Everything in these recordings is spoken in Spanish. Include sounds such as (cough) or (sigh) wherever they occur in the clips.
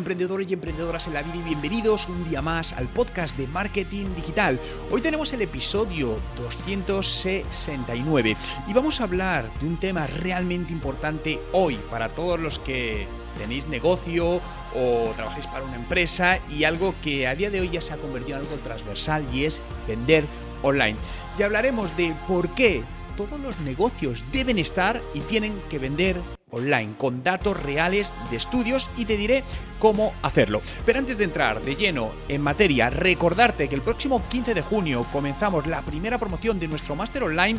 Emprendedores y emprendedoras en la vida y bienvenidos un día más al podcast de marketing digital. Hoy tenemos el episodio 269 y vamos a hablar de un tema realmente importante hoy para todos los que tenéis negocio o trabajáis para una empresa y algo que a día de hoy ya se ha convertido en algo transversal y es vender online. Y hablaremos de por qué todos los negocios deben estar y tienen que vender online con datos reales de estudios y te diré cómo hacerlo. Pero antes de entrar de lleno en materia, recordarte que el próximo 15 de junio comenzamos la primera promoción de nuestro máster online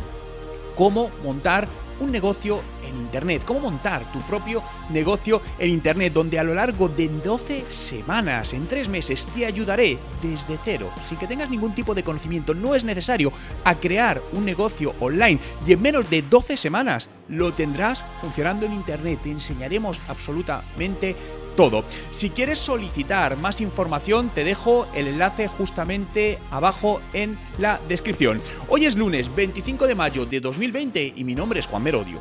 cómo montar un negocio en Internet, cómo montar tu propio negocio en Internet, donde a lo largo de 12 semanas, en 3 meses, te ayudaré desde cero, sin que tengas ningún tipo de conocimiento, no es necesario, a crear un negocio online y en menos de 12 semanas lo tendrás funcionando en Internet. Te enseñaremos absolutamente todo. Si quieres solicitar más información, te dejo el enlace justamente abajo en la descripción. Hoy es lunes 25 de mayo de 2020 y mi nombre es Juan Merodio.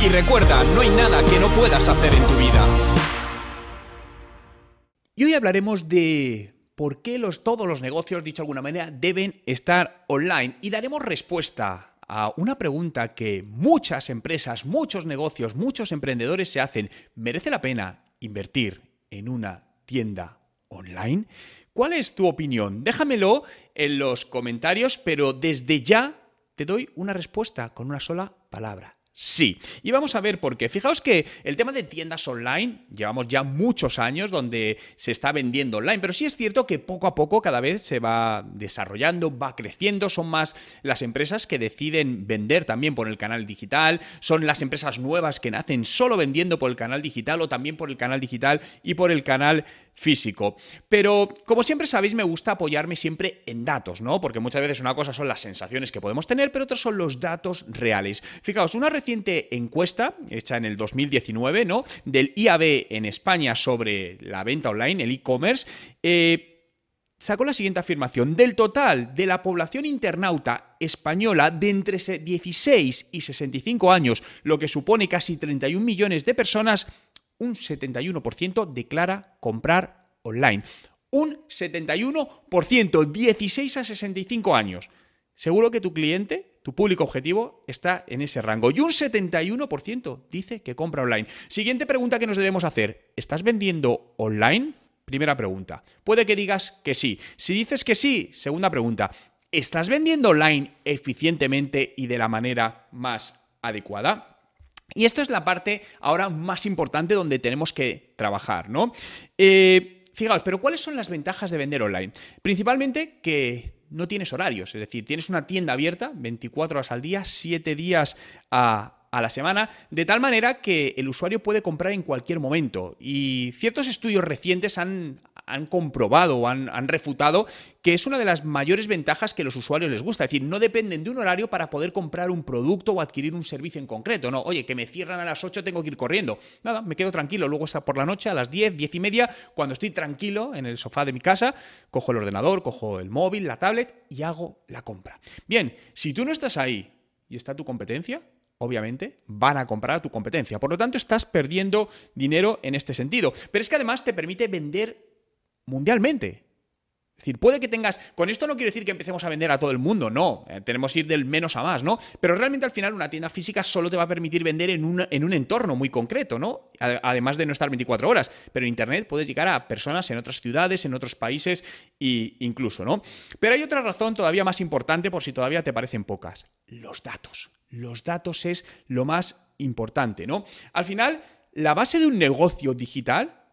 Y recuerda, no hay nada que no puedas hacer en tu vida. Y hoy hablaremos de por qué todos los negocios, dicho de alguna manera, deben estar online. Y daremos respuesta a una pregunta que muchas empresas, muchos negocios, muchos emprendedores se hacen. ¿Merece la pena invertir en una tienda online? ¿Cuál es tu opinión? Déjamelo en los comentarios, pero desde ya te doy una respuesta con una sola palabra. Sí. Y vamos a ver por qué. Fijaos que el tema de tiendas online, llevamos ya muchos años donde se está vendiendo online, pero sí es cierto que poco a poco cada vez se va desarrollando, va creciendo, son más las empresas que deciden vender también por el canal digital, son las empresas nuevas que nacen solo vendiendo por el canal digital o también por el canal digital y por el canal físico. Pero como siempre sabéis, me gusta apoyarme siempre en datos, ¿no? Porque muchas veces una cosa son las sensaciones que podemos tener, pero otras son los datos reales. Fijaos, una reciente encuesta hecha en el 2019, ¿no? Del IAB en España sobre la venta online, el e-commerce, eh, sacó la siguiente afirmación. Del total de la población internauta española de entre 16 y 65 años, lo que supone casi 31 millones de personas, un 71% declara comprar online. Un 71%, 16 a 65 años. Seguro que tu cliente, tu público objetivo, está en ese rango. Y un 71% dice que compra online. Siguiente pregunta que nos debemos hacer. ¿Estás vendiendo online? Primera pregunta. Puede que digas que sí. Si dices que sí, segunda pregunta. ¿Estás vendiendo online eficientemente y de la manera más adecuada? Y esto es la parte ahora más importante donde tenemos que trabajar, ¿no? Eh, fijaos, pero ¿cuáles son las ventajas de vender online? Principalmente que no tienes horarios, es decir, tienes una tienda abierta 24 horas al día, 7 días a, a la semana, de tal manera que el usuario puede comprar en cualquier momento. Y ciertos estudios recientes han, han comprobado o han, han, refutado que es una de las mayores ventajas que los usuarios les gusta. Es decir, no dependen de un horario para poder comprar un producto o adquirir un servicio en concreto. No, oye, que me cierran a las 8, tengo que ir corriendo. Nada, me quedo tranquilo. Luego está por la noche a las 10, 10 y media, cuando estoy tranquilo en el sofá de mi casa, cojo el ordenador, cojo el móvil, la tablet y hago la compra. Bien, si tú no estás ahí y está tu competencia, obviamente, van a comprar a tu competencia. Por lo tanto, estás perdiendo dinero en este sentido. Pero es que además te permite vender mundialmente. Es decir, puede que tengas. Con esto no quiero decir que empecemos a vender a todo el mundo, no. Eh, tenemos que ir del menos a más, ¿no? Pero realmente al final una tienda física solo te va a permitir vender en un, en un entorno muy concreto, ¿no? Además de no estar 24 horas. Pero en Internet puedes llegar a personas en otras ciudades, en otros países e incluso, ¿no? Pero hay otra razón todavía más importante, por si todavía te parecen pocas: los datos. Los datos es lo más importante, ¿no? Al final, la base de un negocio digital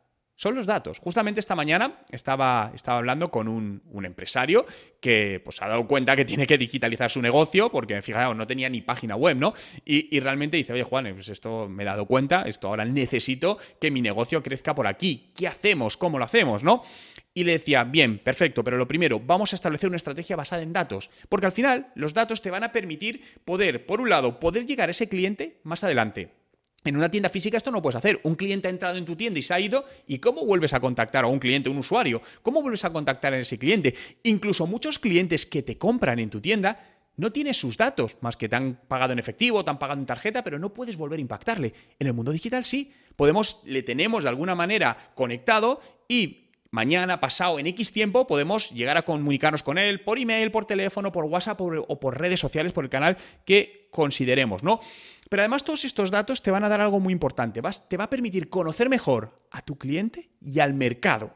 son los datos. Justamente esta mañana estaba, estaba hablando con un, empresario que pues, ha dado cuenta que tiene que digitalizar su negocio porque, fijaos, no tenía ni página web, ¿no? Y, realmente dice, oye, Juan, pues esto me he dado cuenta, esto ahora necesito que mi negocio crezca por aquí. ¿Qué hacemos? ¿Cómo lo hacemos? ¿No? Y le decía, bien, perfecto, pero lo primero, vamos a establecer una estrategia basada en datos, porque al final los datos te van a permitir poder, por un lado, poder llegar a ese cliente más adelante en una tienda física esto no puedes hacer. Un cliente ha entrado en tu tienda y se ha ido, ¿y cómo vuelves a contactar a un cliente, un usuario? ¿Cómo vuelves a contactar a ese cliente? Incluso muchos clientes que te compran en tu tienda no tienes sus datos, más que te han pagado en efectivo, te han pagado en tarjeta, pero no puedes volver a impactarle. En el mundo digital sí, podemos, le tenemos de alguna manera conectado y mañana, pasado, en X tiempo, podemos llegar a comunicarnos con él por email, por teléfono, por WhatsApp o por redes sociales, por el canal que consideremos, ¿no? Pero además todos estos datos te van a dar algo muy importante. te va a permitir conocer mejor a tu cliente y al mercado,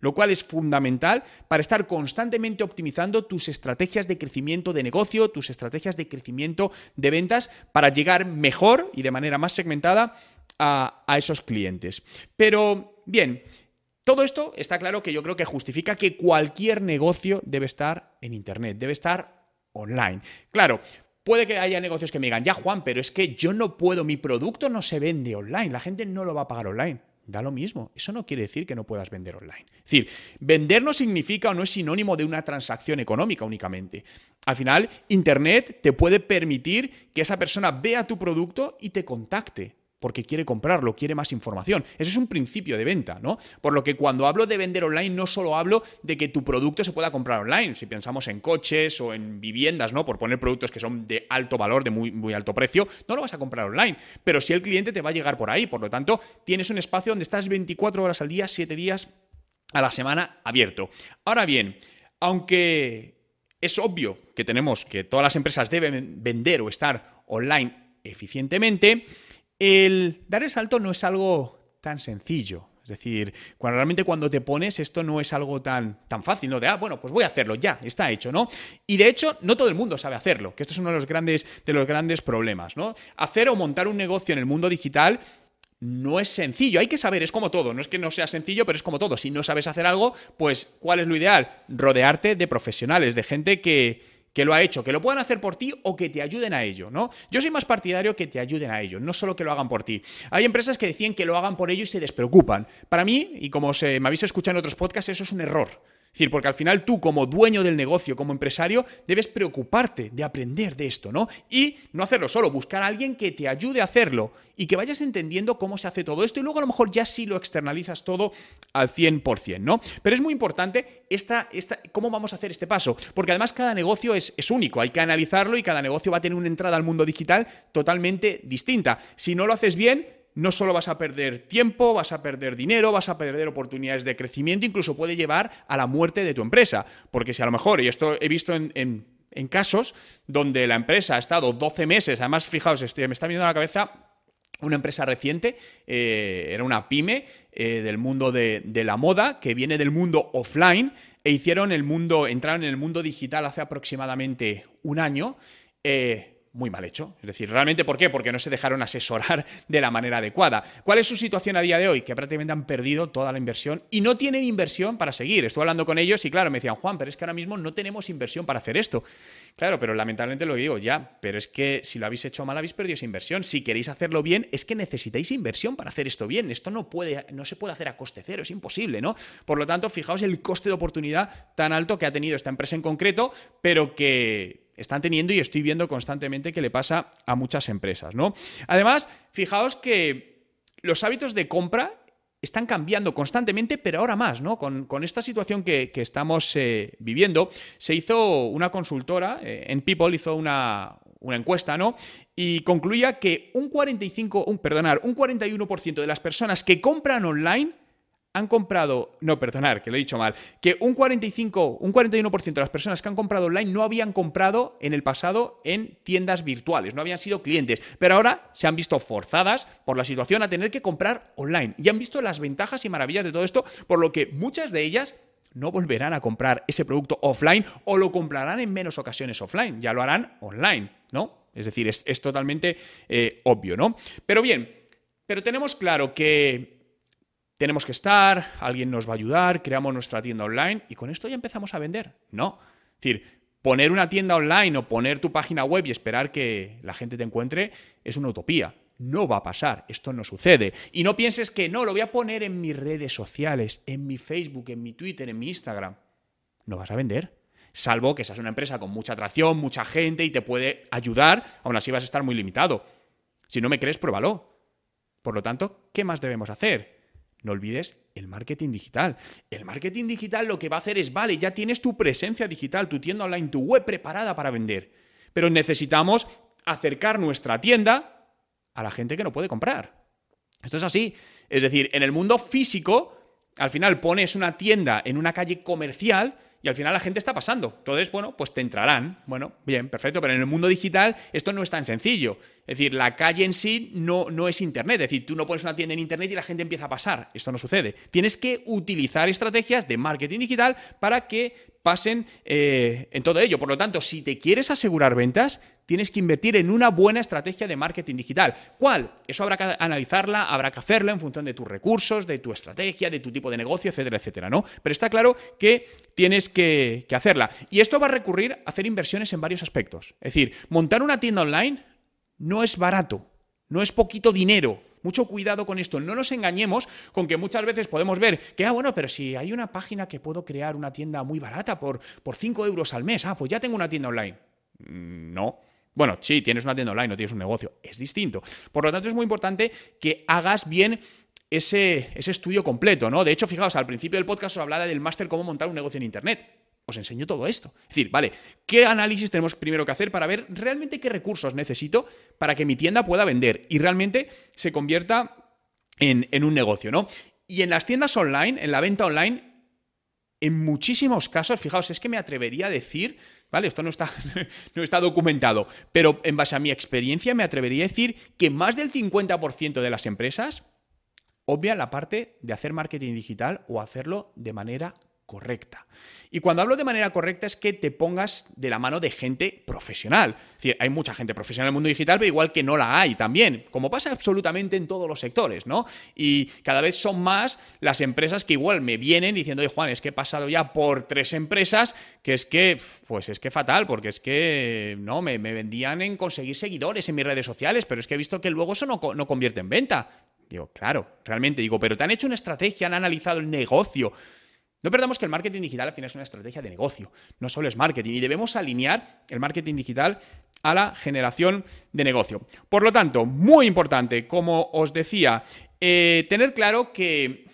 lo cual es fundamental para estar constantemente optimizando tus estrategias de crecimiento de negocio, tus estrategias de crecimiento de ventas, para llegar mejor y de manera más segmentada a, a esos clientes. Pero, bien, todo esto está claro que yo creo que justifica que cualquier negocio debe estar en Internet, debe estar online. Claro, Puede que haya negocios que me digan, ya Juan, pero es que yo no puedo, mi producto no se vende online, la gente no lo va a pagar online. Da lo mismo. Eso no quiere decir que no puedas vender online. Es decir, vender no significa o no es sinónimo de una transacción económica únicamente. Al final, Internet te puede permitir que esa persona vea tu producto y te contacte porque quiere comprarlo, quiere más información. Ese es un principio de venta, ¿no? Por lo que cuando hablo de vender online no solo hablo de que tu producto se pueda comprar online, si pensamos en coches o en viviendas, ¿no? Por poner productos que son de alto valor, de muy, muy alto precio, no lo vas a comprar online, pero si el cliente te va a llegar por ahí, por lo tanto, tienes un espacio donde estás 24 horas al día, 7 días a la semana abierto. Ahora bien, aunque es obvio que tenemos que todas las empresas deben vender o estar online eficientemente, el dar el salto no es algo tan sencillo. Es decir, cuando realmente cuando te pones esto no es algo tan, tan fácil, ¿no? De, ah, bueno, pues voy a hacerlo, ya, está hecho, ¿no? Y de hecho, no todo el mundo sabe hacerlo, que esto es uno de los grandes, de los grandes problemas, ¿no? Hacer o montar un negocio en el mundo digital no es sencillo, hay que saber, es como todo, no es que no sea sencillo, pero es como todo. Si no sabes hacer algo, pues ¿cuál es lo ideal? Rodearte de profesionales, de gente que, que lo ha hecho, que lo puedan hacer por ti o que te ayuden a ello, ¿no? Yo soy más partidario que te ayuden a ello, no solo que lo hagan por ti. Hay empresas que decían que lo hagan por ello y se despreocupan. Para mí, y como me habéis escuchado en otros podcasts, eso es un error. Es decir, porque al final tú como dueño del negocio, como empresario, debes preocuparte de aprender de esto, ¿no? Y no hacerlo solo, buscar a alguien que te ayude a hacerlo y que vayas entendiendo cómo se hace todo esto y luego a lo mejor ya sí lo externalizas todo al 100%, ¿no? Pero es muy importante esta, esta, cómo vamos a hacer este paso, porque además cada negocio es, es único, hay que analizarlo y cada negocio va a tener una entrada al mundo digital totalmente distinta. Si no lo haces bien, no solo vas a perder tiempo, vas a perder dinero, vas a perder oportunidades de crecimiento, incluso puede llevar a la muerte de tu empresa. Porque si a lo mejor, y esto he visto en, casos donde la empresa ha estado 12 meses, además fijaos, me está viendo a la cabeza una empresa reciente, eh, era una pyme eh, del mundo de, la moda, que viene del mundo offline, e hicieron el mundo, entraron en el mundo digital hace aproximadamente un año. Eh, muy mal hecho. Es decir, ¿realmente por qué? Porque no se dejaron asesorar (laughs) de la manera adecuada. ¿Cuál es su situación a día de hoy? Que prácticamente han perdido toda la inversión y no tienen inversión para seguir. Estuve hablando con ellos y claro, me decían, Juan, pero es que ahora mismo no tenemos inversión para hacer esto. Claro, pero lamentablemente lo digo ya, pero es que si lo habéis hecho mal habéis perdido esa inversión. Si queréis hacerlo bien, es que necesitáis inversión para hacer esto bien. Esto no, puede, no se puede hacer a coste cero, es imposible, ¿no? Por lo tanto, fijaos el coste de oportunidad tan alto que ha tenido esta empresa en concreto, pero que están teniendo y estoy viendo constantemente que le pasa a muchas empresas, ¿no? Además, fijaos que los hábitos de compra están cambiando constantemente, pero ahora más, ¿no? Con, esta situación que, estamos eh, viviendo, se hizo una consultora, eh, en People hizo una, encuesta, ¿no? Y concluía que un 45, un, perdonar, un 41% de las personas que compran online han comprado, no, perdonar, que lo he dicho mal, que un 45, un 41% de las personas que han comprado online no habían comprado en el pasado en tiendas virtuales, no habían sido clientes, pero ahora se han visto forzadas por la situación a tener que comprar online y han visto las ventajas y maravillas de todo esto, por lo que muchas de ellas no volverán a comprar ese producto offline o lo comprarán en menos ocasiones offline, ya lo harán online, ¿no? Es decir, es, totalmente eh, obvio, ¿no? Pero bien, pero tenemos claro que tenemos que estar, alguien nos va a ayudar, creamos nuestra tienda online y con esto ya empezamos a vender. No. Es decir, poner una tienda online o poner tu página web y esperar que la gente te encuentre es una utopía. No va a pasar, esto no sucede. Y no pienses que no, lo voy a poner en mis redes sociales, en mi Facebook, en mi Twitter, en mi Instagram. No vas a vender. Salvo que seas una empresa con mucha atracción, mucha gente y te puede ayudar, aún así vas a estar muy limitado. Si no me crees, pruébalo. Por lo tanto, ¿qué más debemos hacer? No olvides el marketing digital. El marketing digital lo que va a hacer es, vale, ya tienes tu presencia digital, tu tienda online, tu web preparada para vender. Pero necesitamos acercar nuestra tienda a la gente que no puede comprar. Esto es así. Es decir, en el mundo físico, al final pones una tienda en una calle comercial y al final la gente está pasando. Entonces, bueno, pues te entrarán. Bueno, bien, perfecto, pero en el mundo digital esto no es tan sencillo. Es decir, la calle en sí no, no es Internet. Es decir, tú no pones una tienda en Internet y la gente empieza a pasar. Esto no sucede. Tienes que utilizar estrategias de marketing digital para que pasen eh, en todo ello. Por lo tanto, si te quieres asegurar ventas, tienes que invertir en una buena estrategia de marketing digital. ¿Cuál? Eso habrá que analizarla, habrá que hacerlo en función de tus recursos, de tu estrategia, de tu tipo de negocio, etcétera, etcétera, ¿no? Pero está claro que tienes que, que hacerla. Y esto va a recurrir a hacer inversiones en varios aspectos. Es decir, montar una tienda online no es barato, no es poquito dinero, mucho cuidado con esto. No nos engañemos con que muchas veces podemos ver que, ah, bueno, pero si hay una página que puedo crear una tienda muy barata por, por 5 euros al mes, ah, pues ya tengo una tienda online. Mm, no. Bueno, sí, tienes una tienda online, no tienes un negocio. Es distinto. Por lo tanto, es muy importante que hagas bien ese, ese estudio completo, ¿no? De hecho, fijaos, al principio del podcast os hablaba del máster cómo montar un negocio en Internet os enseño todo esto. Es decir, vale, ¿qué análisis tenemos primero que hacer para ver realmente qué recursos necesito para que mi tienda pueda vender y realmente se convierta en, un negocio, ¿no? Y en las tiendas online, en la venta online, en muchísimos casos, fijaos, es que me atrevería a decir, ¿vale? Esto no está, (laughs) no está documentado, pero en base a mi experiencia me atrevería a decir que más del 50% de las empresas obvia la parte de hacer marketing digital o hacerlo de manera correcta. Y cuando hablo de manera correcta es que te pongas de la mano de gente profesional. Es decir, hay mucha gente profesional en el mundo digital, pero igual que no la hay también, como pasa absolutamente en todos los sectores, ¿no? Y cada vez son más las empresas que igual me vienen diciendo, oye Juan, es que he pasado ya por tres empresas que es que, pues es que fatal, porque es que, no, me, vendían en conseguir seguidores en mis redes sociales, pero es que he visto que luego eso no, no convierte en venta. Digo, claro, realmente digo, pero te han hecho una estrategia, han analizado el negocio, no perdamos que el marketing digital al final es una estrategia de negocio, no solo es marketing, y debemos alinear el marketing digital a la generación de negocio. Por lo tanto, muy importante, como os decía, eh, tener claro que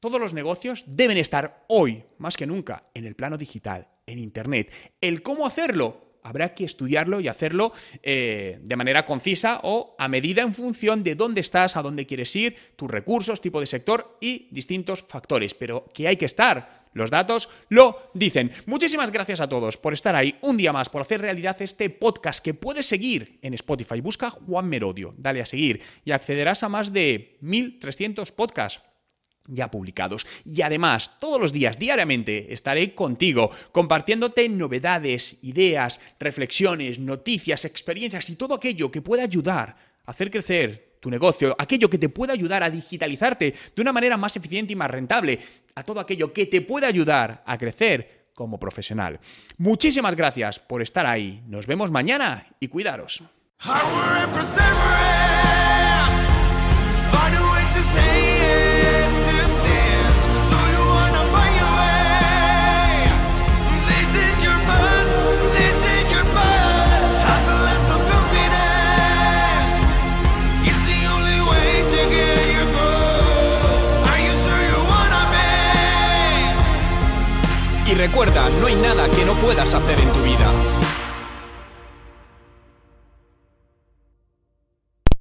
todos los negocios deben estar hoy, más que nunca, en el plano digital, en Internet. El cómo hacerlo, habrá que estudiarlo y hacerlo eh, de manera concisa o a medida en función de dónde estás, a dónde quieres ir, tus recursos, tipo de sector y distintos factores. Pero que hay que estar. Los datos lo dicen. Muchísimas gracias a todos por estar ahí un día más, por hacer realidad este podcast que puedes seguir en Spotify. Busca Juan Merodio, dale a seguir y accederás a más de 1.300 podcasts ya publicados. Y además, todos los días, diariamente, estaré contigo, compartiéndote novedades, ideas, reflexiones, noticias, experiencias y todo aquello que pueda ayudar a hacer crecer tu negocio, aquello que te pueda ayudar a digitalizarte de una manera más eficiente y más rentable, a todo aquello que te pueda ayudar a crecer como profesional. Muchísimas gracias por estar ahí. Nos vemos mañana y cuidaros. Que no puedas hacer en tu vida.